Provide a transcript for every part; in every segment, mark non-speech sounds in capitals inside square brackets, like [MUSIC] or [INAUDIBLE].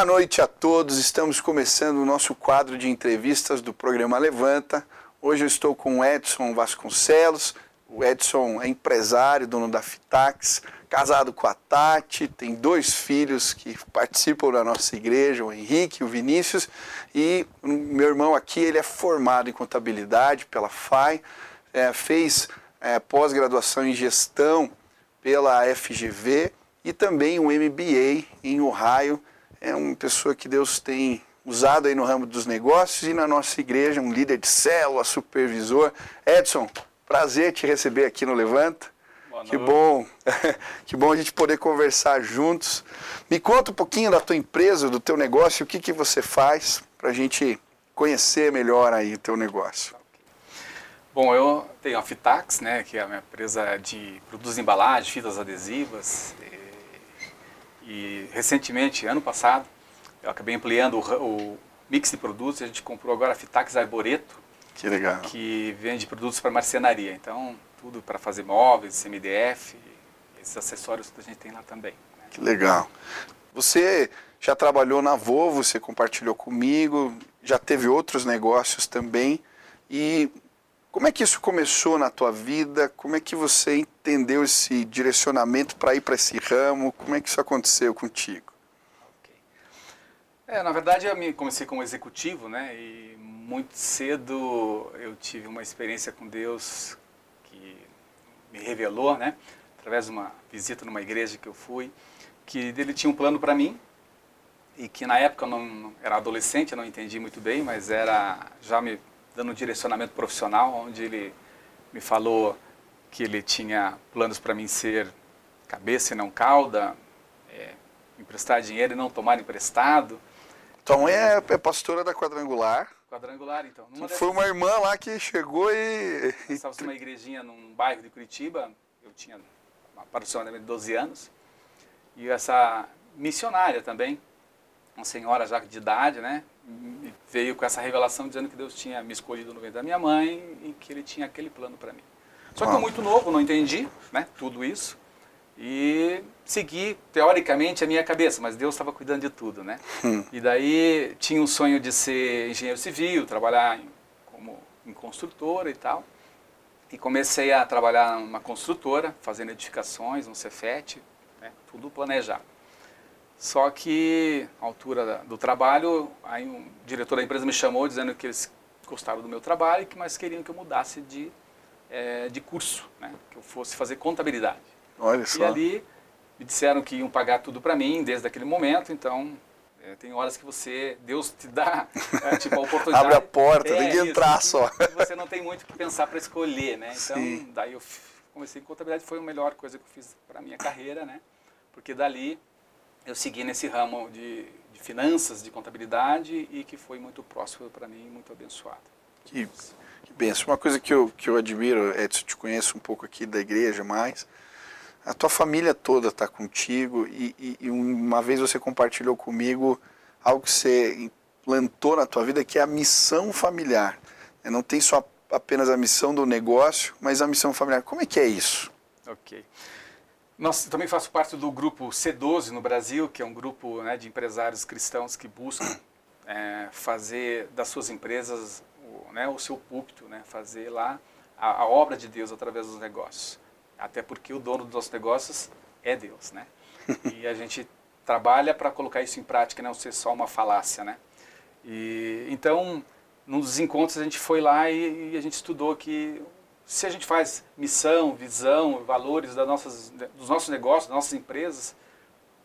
Boa noite a todos. Estamos começando o nosso quadro de entrevistas do programa Levanta. Hoje eu estou com Edson Vasconcelos. O Edson é empresário, dono da Fitax, casado com a Tati, tem dois filhos que participam da nossa igreja, o Henrique e o Vinícius. E meu irmão aqui, ele é formado em contabilidade pela FAI, é, fez é, pós-graduação em gestão pela FGV e também um MBA em Ohio é uma pessoa que Deus tem usado aí no ramo dos negócios e na nossa igreja, um líder de célula, supervisor. Edson, prazer te receber aqui no Levanta. Boa que bom, [LAUGHS] que bom a gente poder conversar juntos. Me conta um pouquinho da tua empresa, do teu negócio, o que, que você faz para a gente conhecer melhor aí o teu negócio. Bom, eu tenho a Fitax, né, que é a minha empresa de produtos de embalagem, fitas adesivas, e recentemente, ano passado, eu acabei ampliando o, o mix de produtos. A gente comprou agora a Fitax Arboreto. Que legal. Que vende produtos para marcenaria. Então, tudo para fazer móveis, MDF, esses acessórios que a gente tem lá também. Né? Que legal. Você já trabalhou na Volvo, você compartilhou comigo, já teve outros negócios também. E como é que isso começou na tua vida? Como é que você entendeu esse direcionamento para ir para esse ramo? Como é que isso aconteceu contigo? Okay. É, na verdade, eu comecei como executivo, né? E muito cedo eu tive uma experiência com Deus que me revelou, né? Através de uma visita numa igreja que eu fui, que ele tinha um plano para mim e que na época eu não era adolescente, eu não entendi muito bem, mas era já me dando um direcionamento profissional, onde ele me falou que ele tinha planos para mim ser cabeça e não cauda, é, emprestar dinheiro e não tomar emprestado. Tua mãe é, é pastora da Quadrangular. Quadrangular, então. Numa Foi uma irmã lá que chegou e... Estava numa igrejinha num bairro de Curitiba, eu tinha aproximadamente 12 anos, e essa missionária também, uma senhora já de idade, né, veio com essa revelação dizendo que Deus tinha me escolhido no ventre da minha mãe e que ele tinha aquele plano para mim. Só que eu muito novo, não entendi né, tudo isso e segui teoricamente a minha cabeça, mas Deus estava cuidando de tudo, né? Hum. E daí tinha um sonho de ser engenheiro civil, trabalhar em, como em construtora e tal. E comecei a trabalhar numa construtora, fazendo edificações, um Cefet, né, tudo planejado. Só que, à altura do trabalho, aí um diretor da empresa me chamou dizendo que eles gostaram do meu trabalho, mas queriam que eu mudasse de, é, de curso, né? que eu fosse fazer contabilidade. Olha só. E ali me disseram que iam pagar tudo para mim desde aquele momento, então é, tem horas que você, Deus te dá [LAUGHS] é, tipo, a oportunidade. Abre a porta, é, tem que entrar isso, só. Você não tem muito o que pensar para escolher, né? Então, Sim. daí eu comecei em contabilidade, foi a melhor coisa que eu fiz para minha carreira, né? Porque dali eu segui nesse ramo de, de, finanças, de contabilidade e que foi muito próximo para mim, muito abençoado. Que, que benção. Uma coisa que eu, que eu admiro, Edson, te conheço um pouco aqui da igreja, mas a tua família toda está contigo e, e, e, uma vez você compartilhou comigo algo que você implantou na tua vida, que é a missão familiar. Não tem só apenas a missão do negócio, mas a missão familiar. Como é que é isso? Ok. Nós também faço parte do grupo C12 no Brasil, que é um grupo né, de empresários cristãos que buscam é, fazer das suas empresas o, né, o seu púlpito, né, fazer lá a, a, obra de Deus através dos negócios. Até porque o dono dos nossos negócios é Deus, né? E a gente trabalha para colocar isso em prática, não ser só uma falácia, né? E então, num dos encontros a gente foi lá e, e a gente estudou que se a gente faz missão, visão, valores das nossas, dos nossos negócios, das nossas empresas,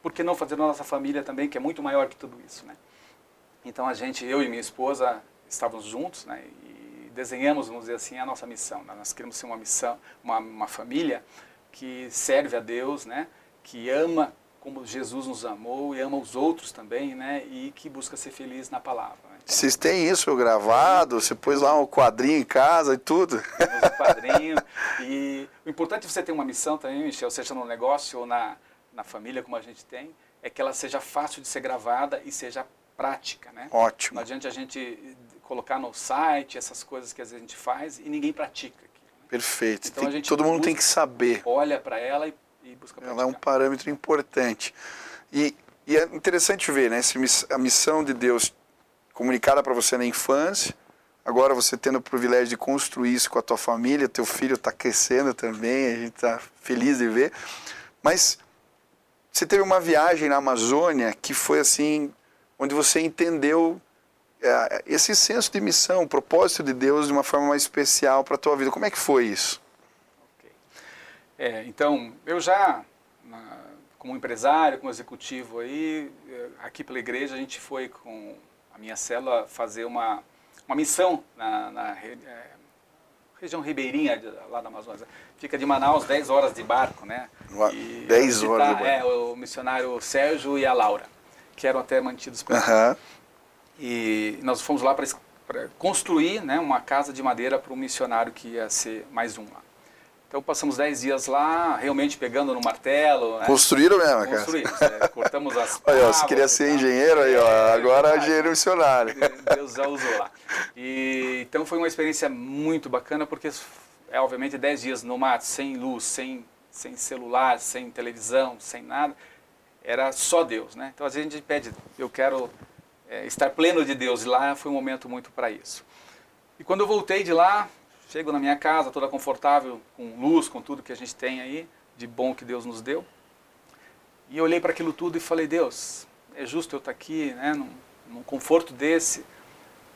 por que não fazer na nossa família também, que é muito maior que tudo isso, né? Então a gente, eu e minha esposa, estávamos juntos, né? E desenhamos, vamos dizer assim, a nossa missão. Né? Nós queremos ser uma missão, uma, uma família que serve a Deus, né? Que ama como Jesus nos amou e ama os outros também, né? E que busca ser feliz na palavra. Vocês têm isso gravado? Você pôs lá um quadrinho em casa e tudo? Temos um quadrinho. [LAUGHS] e o importante é você ter uma missão também, Michel, seja no negócio ou na, na família, como a gente tem, é que ela seja fácil de ser gravada e seja prática, né? Ótimo. Não adianta a gente colocar no site essas coisas que às vezes a gente faz e ninguém pratica. Aquilo, né? Perfeito. Então, tem, todo mundo tem que saber. Olha para ela e, e busca praticar. Ela é um parâmetro importante. E E é interessante ver, né? A missão de Deus comunicada para você na infância, agora você tendo o privilégio de construir isso com a tua família, teu filho está crescendo também, a gente está feliz de ver. Mas você teve uma viagem na Amazônia que foi assim, onde você entendeu é, esse senso de missão, o propósito de Deus de uma forma mais especial para a tua vida. Como é que foi isso? Okay. É, então, eu já como empresário, como executivo aí, eh, aqui pela igreja a gente foi com a minha célula fazer uma, uma missão na, na é, região ribeirinha de, lá da Amazônia. Fica de Manaus 10 horas de barco, né? E 10 horas de barco. É, o missionário Sérgio e a Laura, que eram até mantidos por uhum. E nós fomos lá para construir né, uma casa de madeira para um missionário que ia ser mais um lá. Então passamos 10 dias lá, realmente pegando no martelo. Né? Construíram mesmo, cara? Construímos, é, cortamos as ó, você queria ser engenheiro aí, ó, é, agora é engenheiro missionário. Deus já usou lá. E, então foi uma experiência muito bacana, porque é obviamente 10 dias no mato, sem luz, sem, sem celular, sem televisão, sem nada. Era só Deus, né? Então às vezes a gente pede, eu quero é, estar pleno de Deus, e lá foi um momento muito para isso. E quando eu voltei de lá, Chego na minha casa, toda confortável, com luz, com tudo que a gente tem aí, de bom que Deus nos deu. E olhei para aquilo tudo e falei, Deus, é justo eu estar aqui, né, num, num conforto desse.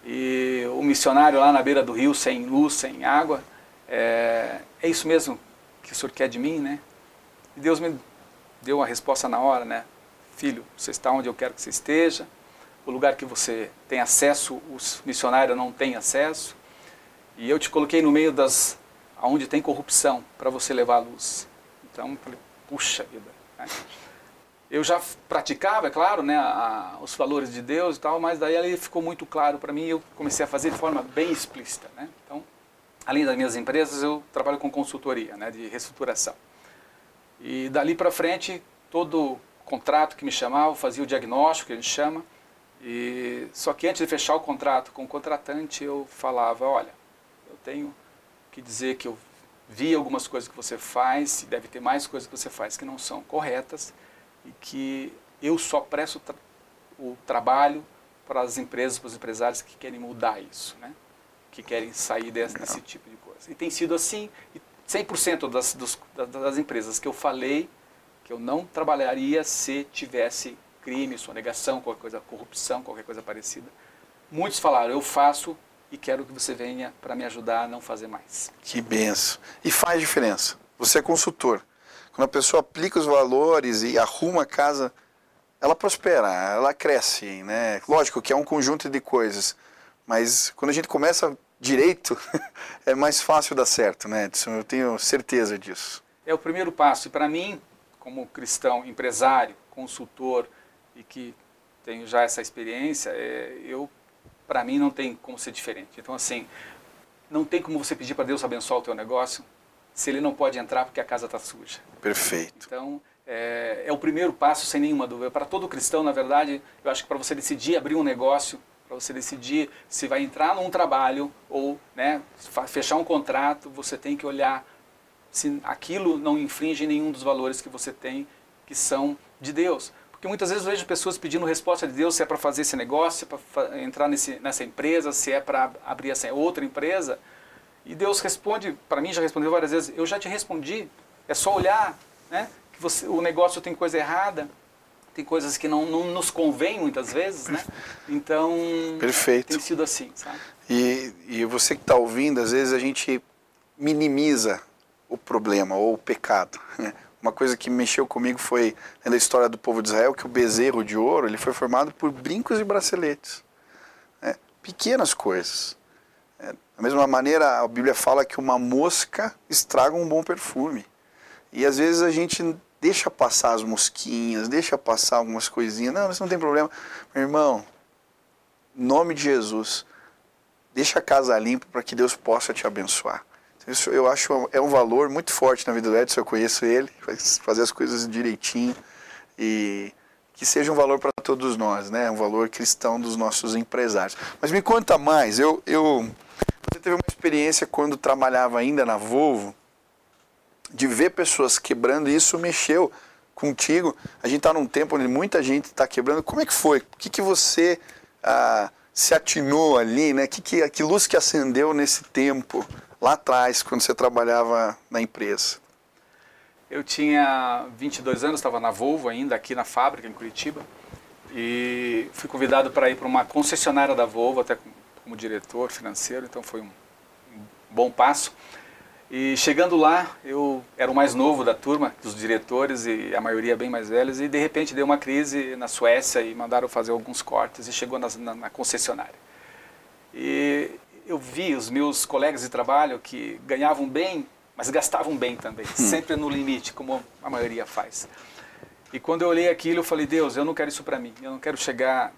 E o missionário lá na beira do rio, sem luz, sem água, é, é isso mesmo que o Senhor quer de mim, né? E Deus me deu uma resposta na hora, né? Filho, você está onde eu quero que você esteja. O lugar que você tem acesso, os missionários não têm acesso. E eu te coloquei no meio das onde tem corrupção para você levar a luz. Então, falei, puxa vida. Né? Eu já praticava, é claro, né, a, os valores de Deus e tal, mas daí ele ficou muito claro para mim e eu comecei a fazer de forma bem explícita. Né? Então, além das minhas empresas, eu trabalho com consultoria né, de reestruturação. E dali para frente, todo contrato que me chamava, fazia o diagnóstico, que a gente chama, e só que antes de fechar o contrato com o contratante, eu falava, olha, tenho que dizer que eu vi algumas coisas que você faz, e deve ter mais coisas que você faz que não são corretas, e que eu só presto tra o trabalho para as empresas, para os empresários que querem mudar isso, né? que querem sair desse, desse tipo de coisa. E tem sido assim, 100% das, dos, das empresas que eu falei que eu não trabalharia se tivesse crime, sonegação, qualquer coisa, corrupção, qualquer coisa parecida. Muitos falaram, eu faço e quero que você venha para me ajudar a não fazer mais. Que benção. E faz diferença. Você é consultor. Quando a pessoa aplica os valores e arruma a casa, ela prospera, ela cresce, né? Lógico que é um conjunto de coisas, mas quando a gente começa direito, [LAUGHS] é mais fácil dar certo, né, Edson? Eu tenho certeza disso. É o primeiro passo. E para mim, como cristão, empresário, consultor e que tenho já essa experiência, é, eu para mim não tem como ser diferente. Então, assim, não tem como você pedir para Deus abençoar o teu negócio se ele não pode entrar porque a casa está suja. Perfeito. Então, é, é, o primeiro passo, sem nenhuma dúvida. Para todo cristão, na verdade, eu acho que para você decidir abrir um negócio, para você decidir se vai entrar num trabalho ou né, fechar um contrato, você tem que olhar se aquilo não infringe nenhum dos valores que você tem, que são de Deus. Porque muitas vezes eu vejo pessoas pedindo resposta de Deus se é para fazer esse negócio, se é para entrar nesse, nessa empresa, se é para abrir essa outra empresa. E Deus responde, para mim já respondeu várias vezes, eu já te respondi, é só olhar, né? Que você, o negócio tem coisa errada, tem coisas que não, não nos convém muitas vezes, né? Então, Perfeito. tem sido assim, sabe? E, e você que está ouvindo, às vezes a gente minimiza o problema ou o pecado. Né? Uma coisa que mexeu comigo foi na história do povo de Israel que o bezerro de ouro ele foi formado por brincos e braceletes, né? pequenas coisas. É, da mesma maneira, a Bíblia fala que uma mosca estraga um bom perfume. E às vezes a gente deixa passar as mosquinhas, deixa passar algumas coisinhas. Não, isso não tem problema. Meu irmão, em nome de Jesus, deixa a casa limpa para que Deus possa te abençoar. Isso eu acho é um valor muito forte na vida do Edson, eu conheço ele, fazer as coisas direitinho e que seja um valor para todos nós, né? Um valor cristão dos nossos empresários. Mas me conta mais, eu, eu você teve uma experiência quando trabalhava ainda na Volvo de ver pessoas quebrando e isso mexeu contigo. A gente está num tempo onde muita gente está quebrando. Como é que foi? O que, que você ah, se atinou ali, né? Que, que, que luz que acendeu nesse tempo, lá atrás, quando você trabalhava na empresa? Eu tinha 22 anos, estava na Volvo ainda, aqui na fábrica, em Curitiba. E fui convidado para ir para uma concessionária da Volvo, até como diretor financeiro, então foi um bom passo. E chegando lá, eu era o mais novo da turma, dos diretores, e a maioria bem mais velhos, e de repente deu uma crise na Suécia e mandaram fazer alguns cortes e chegou na, na, na concessionária. E eu vi os meus colegas de trabalho que ganhavam bem, mas gastavam bem também, hum. sempre no limite, como a maioria faz. E quando eu olhei aquilo, eu falei, Deus, eu não quero isso para mim, eu não quero chegar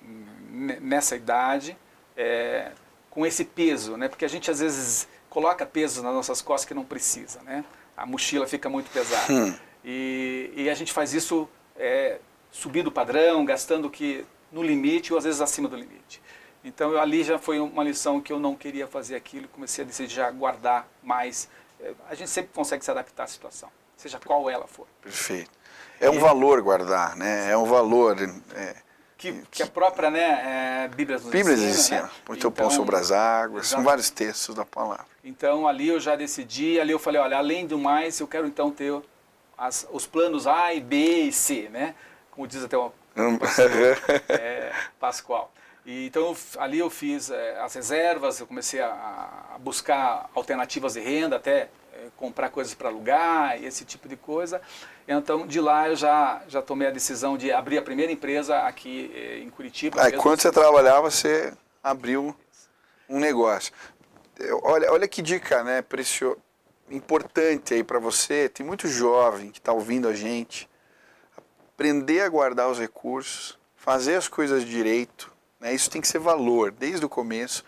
nessa idade é, com esse peso, né? porque a gente às vezes coloca peso nas nossas costas que não precisa, né? A mochila fica muito pesada. Hum. E, e, a gente faz isso é, subindo o padrão, gastando que no limite ou às vezes acima do limite. Então ali já foi uma lição que eu não queria fazer aquilo, comecei a decidir já guardar mais. É, a gente sempre consegue se adaptar à situação, seja qual ela for. Perfeito. É um e, valor guardar, né? É um valor. É que, que a própria né, é, Bíblia nos Bíblia ensina. ensina. Né? Põe teu pão sobre as águas, são vários textos da palavra. Então ali eu já decidi, ali eu falei, olha, além do mais, eu quero então ter as, os planos A e B e C, né? Como diz até o pastor, [LAUGHS] é, Pascoal. E, então ali eu fiz é, as reservas, eu comecei a, a, buscar alternativas de renda, até é, comprar coisas para alugar, esse tipo de coisa. Então, de lá eu já, já tomei a decisão de abrir a primeira empresa aqui eh, em Curitiba. Aí, quando você trabalhava, você abriu um negócio. Olha, olha que dica, né, precio... importante aí para você. Tem muito jovem que está ouvindo a gente. Aprender a guardar os recursos, fazer as coisas direito. Né, isso tem que ser valor desde o começo.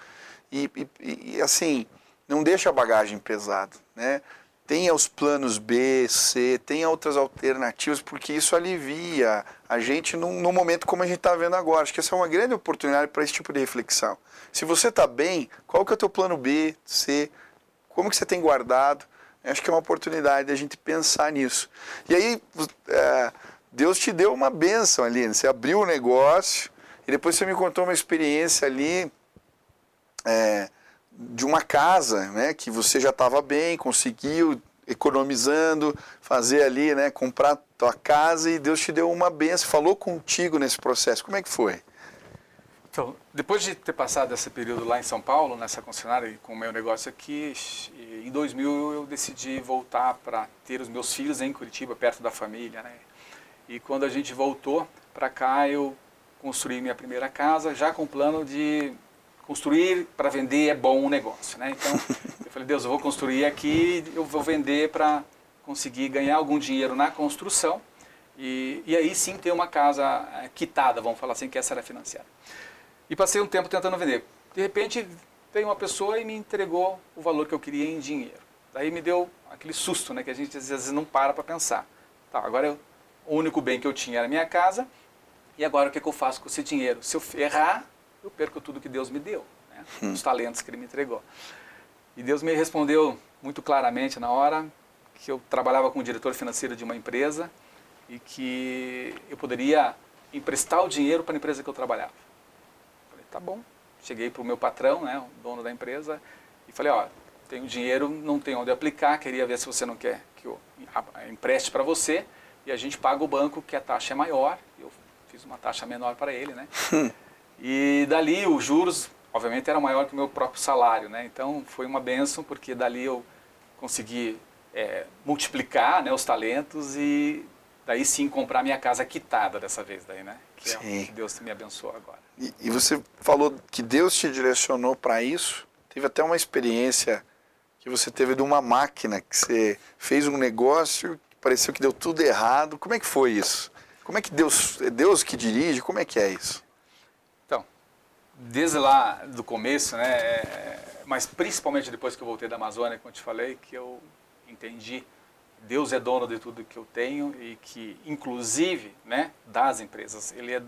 E, e, e assim, não deixa a bagagem pesada, né? tenha os planos B, C, tenha outras alternativas, porque isso alivia a gente num, num momento como a gente está vendo agora. Acho que essa é uma grande oportunidade para esse tipo de reflexão. Se você está bem, qual que é o teu plano B, C, como que você tem guardado? Acho que é uma oportunidade a gente pensar nisso. E aí, é, Deus te deu uma benção ali, né? você abriu o negócio e depois você me contou uma experiência ali... É, de uma casa, né, que você já estava bem, conseguiu economizando, fazer ali, né, comprar tua casa e Deus te deu uma benção, falou contigo nesse processo. Como é que foi? Então, depois de ter passado esse período lá em São Paulo, nessa concessionária com o meu negócio aqui, em 2000 eu decidi voltar para ter os meus filhos em Curitiba, perto da família, né? E quando a gente voltou para cá, eu construí minha primeira casa, já com o plano de construir para vender é bom um negócio, né? Então, [LAUGHS] eu falei, Deus, eu vou construir aqui, eu vou vender para conseguir ganhar algum dinheiro na construção e, e aí sim ter uma casa eh, quitada, vamos falar assim, que essa era financiada. E passei um tempo tentando vender. De repente, veio uma pessoa e me entregou o valor que eu queria em dinheiro. Daí me deu aquele susto, né? Que a gente às vezes não para para pensar. Tá, agora eu, o único bem que eu tinha era a minha casa e agora o que, que eu faço com esse dinheiro? Se eu errar, eu perco tudo que Deus me deu, né? hum. os talentos que Ele me entregou. E Deus me respondeu muito claramente na hora que eu trabalhava como diretor financeiro de uma empresa e que eu poderia emprestar o dinheiro para a empresa que eu trabalhava. Falei, tá bom. Cheguei para o meu patrão, né, o dono da empresa, e falei, ó, tenho dinheiro, não tenho onde aplicar, queria ver se você não quer que eu empreste para você e a gente paga o banco que a taxa é maior. Eu fiz uma taxa menor para ele, né? Hum. E dali os juros, obviamente, era maior que o meu próprio salário, né? Então foi uma benção porque dali eu consegui é, multiplicar né, os talentos e daí sim comprar minha casa quitada dessa vez daí, né? Que sim. é que Deus me abençoou agora. E, e você falou que Deus te direcionou para isso. Teve até uma experiência que você teve de uma máquina que você fez um negócio pareceu que deu tudo errado. Como é que foi isso? Como é que Deus, é Deus que dirige? Como é que é isso? desde lá do começo, né, é, mas principalmente depois que eu voltei da Amazônia, como eu te falei, que eu entendi Deus é dono de tudo que eu tenho e que, inclusive, né, das empresas, Ele é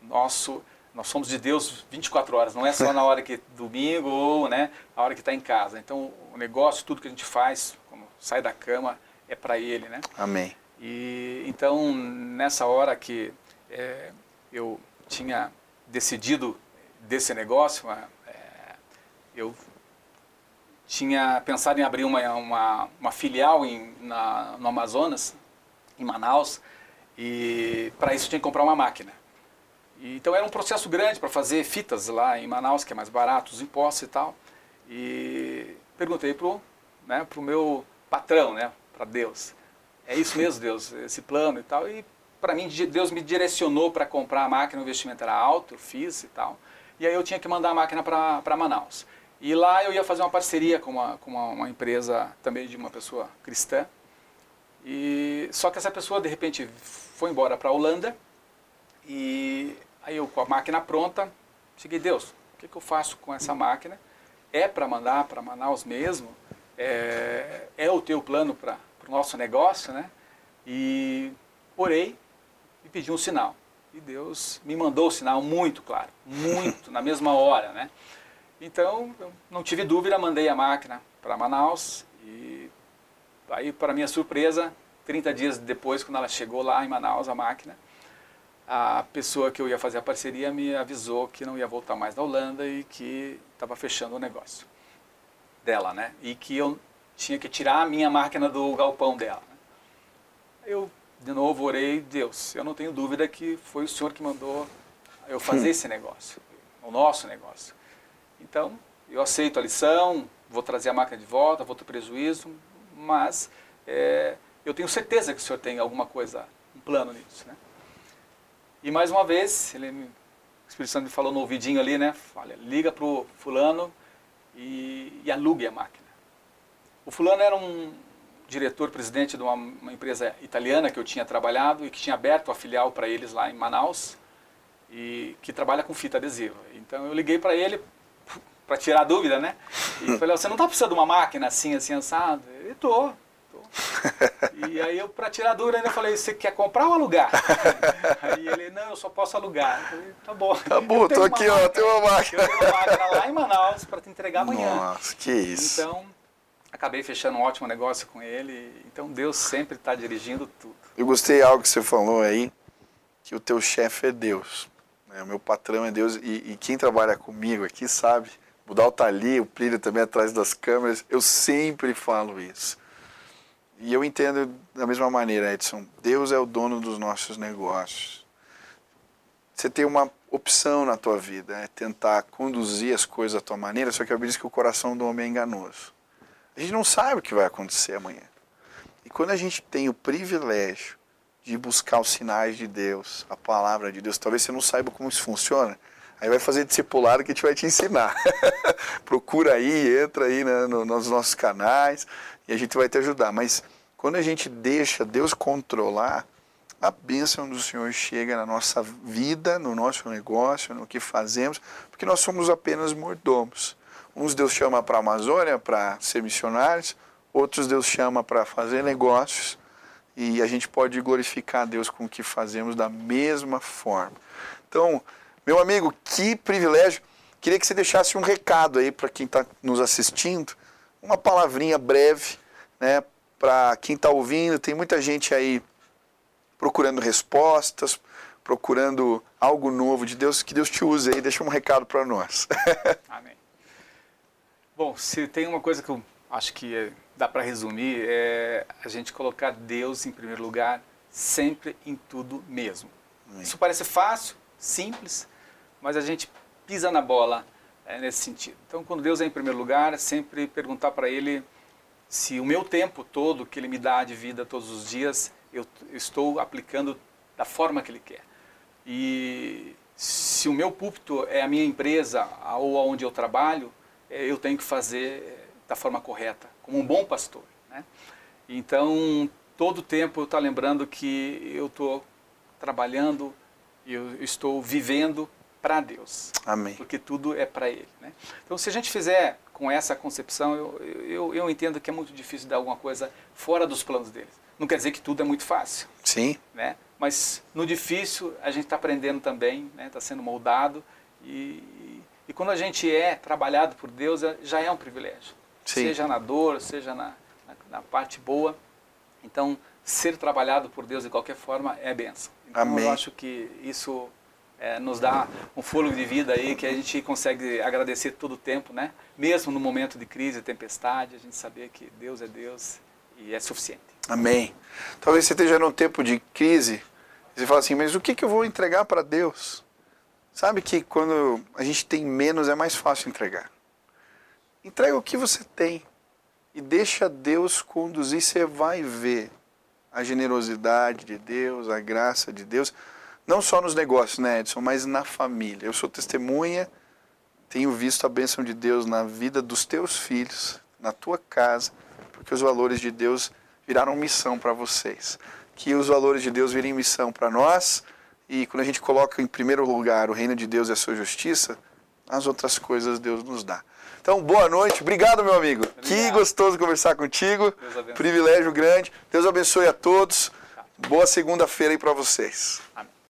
nosso, nós somos de Deus 24 horas, não é só na hora que [LAUGHS] domingo ou, né, a hora que está em casa. Então, o negócio, tudo que a gente faz, como sai da cama, é para Ele, né? Amém. E então nessa hora que é, eu tinha decidido desse negócio, é, eu tinha pensado em abrir uma, uma, uma filial em, na, no Amazonas, em Manaus, e para isso tinha que comprar uma máquina. E, então era um processo grande para fazer fitas lá em Manaus, que é mais barato, os impostos e tal. E perguntei para o né, pro meu patrão, né, para Deus, é isso mesmo, Deus, esse plano e tal. E para mim, Deus me direcionou para comprar a máquina, o investimento era alto, eu fiz e tal. E aí eu tinha que mandar a máquina para Manaus. E lá eu ia fazer uma parceria com uma, com uma, uma empresa também de uma pessoa cristã. E só que essa pessoa de repente foi embora para a Holanda e aí eu com a máquina pronta, cheguei, Deus, o que, que eu faço com essa máquina? É para mandar para Manaus mesmo? É, é o teu plano para o nosso negócio, né? E orei e pedi um sinal. E Deus me mandou o sinal muito claro, muito, na mesma hora, né? Então, não tive dúvida, mandei a máquina para Manaus e aí, para minha surpresa, 30 dias depois, quando ela chegou lá em Manaus, a máquina, a pessoa que eu ia fazer a parceria me avisou que não ia voltar mais da Holanda e que estava fechando o negócio dela, né? E que eu tinha que tirar a minha máquina do galpão dela. Eu, de novo, orei, Deus, eu não tenho dúvida que foi o Senhor que mandou eu fazer hum. esse negócio, o nosso negócio. Então, eu aceito a lição, vou trazer a máquina de volta, vou ter prejuízo, mas é, eu tenho certeza que o senhor tem alguma coisa, um plano nisso. Né? E mais uma vez, ele, o Espírito Santo me falou no ouvidinho ali, né? Olha, liga para o fulano e, e, alugue a máquina. O fulano era um diretor, presidente de uma, uma empresa italiana que eu tinha trabalhado e que tinha aberto a filial para eles lá em Manaus e que trabalha com fita adesiva. Então eu liguei para ele [LAUGHS] para tirar a dúvida, né? E [LAUGHS] falei, você não está precisando de uma máquina assim, assim, assado? Ele, tô, tô. [LAUGHS] E aí eu, para tirar a dúvida, ainda falei, você quer comprar ou alugar? Aí ele, não, eu só posso alugar. Eu falei, tá bom. Tá bom, tô aqui, máquina, ó, tem uma máquina. Eu tenho uma máquina lá em Manaus para te entregar amanhã. Nossa, que isso. Então, acabei fechando um ótimo negócio com ele. Então, Deus sempre está dirigindo tudo. Eu gostei algo que você falou aí, que o teu chefe é Deus. Né? O meu patrão é Deus. E, e quem trabalha comigo aqui sabe o Dal está ali, o Plínio também atrás das câmeras. Eu sempre falo isso. E eu entendo da mesma maneira, Edson. Deus é o dono dos nossos negócios. Você tem uma opção na tua vida, é tentar conduzir as coisas da tua maneira, só que a Bíblia diz que o coração do homem é enganoso. A gente não sabe o que vai acontecer amanhã. E quando a gente tem o privilégio de buscar os sinais de Deus, a palavra de Deus, talvez você não saiba como isso funciona, Aí vai fazer discipulado que a gente vai te ensinar. [LAUGHS] Procura aí, entra aí né, no, nos nossos canais e a gente vai te ajudar. Mas quando a gente deixa Deus controlar, a bênção do Senhor chega na nossa vida, no nosso negócio, no que fazemos, porque nós somos apenas mordomos. Uns Deus chama para a Amazônia para ser missionários, outros Deus chama para fazer negócios, e a gente pode glorificar Deus com o que fazemos da mesma forma. Então, meu amigo, que privilégio. Queria que você deixasse um recado aí para quem está nos assistindo, uma palavrinha breve, né, para quem está ouvindo. Tem muita gente aí procurando respostas, procurando algo novo de Deus. Que Deus te use aí. Deixa um recado para nós. [LAUGHS] Amém. Bom, se tem uma coisa que eu acho que é, dá para resumir, é a gente colocar Deus em primeiro lugar, sempre em tudo mesmo. Amém. Isso parece fácil, simples, mas a gente pisa na bola é, nesse sentido. Então, quando Deus é em primeiro lugar, é sempre perguntar para Ele se o meu tempo todo que Ele me dá de vida todos os dias, eu estou aplicando da forma que Ele quer. E se o meu púlpito é a minha empresa ou onde eu trabalho, eu tenho que fazer é, da forma correta, como um bom pastor. Né? Então, todo tempo eu estou lembrando que eu estou trabalhando, eu estou vivendo para Deus. Amém. Porque tudo é para Ele. Né? Então, se a gente fizer com essa concepção, eu, eu, eu entendo que é muito difícil dar alguma coisa fora dos planos dele. Não quer dizer que tudo é muito fácil. Sim. Né? Mas no difícil, a gente está aprendendo também, está né? Tá sendo moldado. E, e quando a gente é trabalhado por Deus, é, já é um privilégio. Sim. Seja na dor, seja na, na, na parte boa. Então, ser trabalhado por Deus de qualquer forma é benção. Então Amém. eu acho que isso é, nos dá um fôlego de vida aí que a gente consegue agradecer todo o tempo, né? Mesmo no momento de crise, tempestade, a gente saber que Deus é Deus e é suficiente. Amém. Talvez você esteja num tempo de crise e você fala assim, mas o que, que eu vou entregar para Deus? Sabe que quando a gente tem menos é mais fácil entregar. Entrega o que você tem e deixa Deus conduzir. Você vai ver a generosidade de Deus, a graça de Deus, não só nos negócios, né, Edson, mas na família. Eu sou testemunha, tenho visto a bênção de Deus na vida dos teus filhos, na tua casa, porque os valores de Deus viraram missão para vocês. Que os valores de Deus virem missão para nós e quando a gente coloca em primeiro lugar o reino de Deus e a sua justiça, as outras coisas Deus nos dá. Então, boa noite. Obrigado, meu amigo. Obrigado. Que gostoso conversar contigo. Privilégio grande. Deus abençoe a todos. Boa segunda-feira aí para vocês. Amém.